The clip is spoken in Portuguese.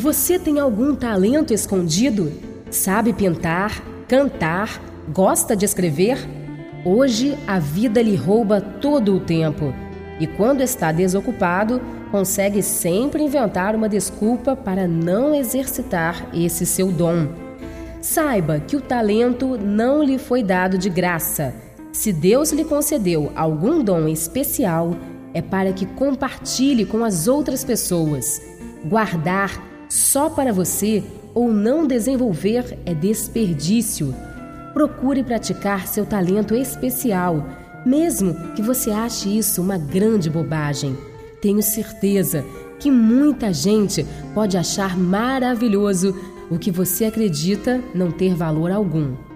Você tem algum talento escondido? Sabe pintar, cantar, gosta de escrever? Hoje a vida lhe rouba todo o tempo e, quando está desocupado, consegue sempre inventar uma desculpa para não exercitar esse seu dom. Saiba que o talento não lhe foi dado de graça. Se Deus lhe concedeu algum dom especial, é para que compartilhe com as outras pessoas. Guardar só para você ou não desenvolver é desperdício. Procure praticar seu talento especial, mesmo que você ache isso uma grande bobagem. Tenho certeza que muita gente pode achar maravilhoso o que você acredita não ter valor algum.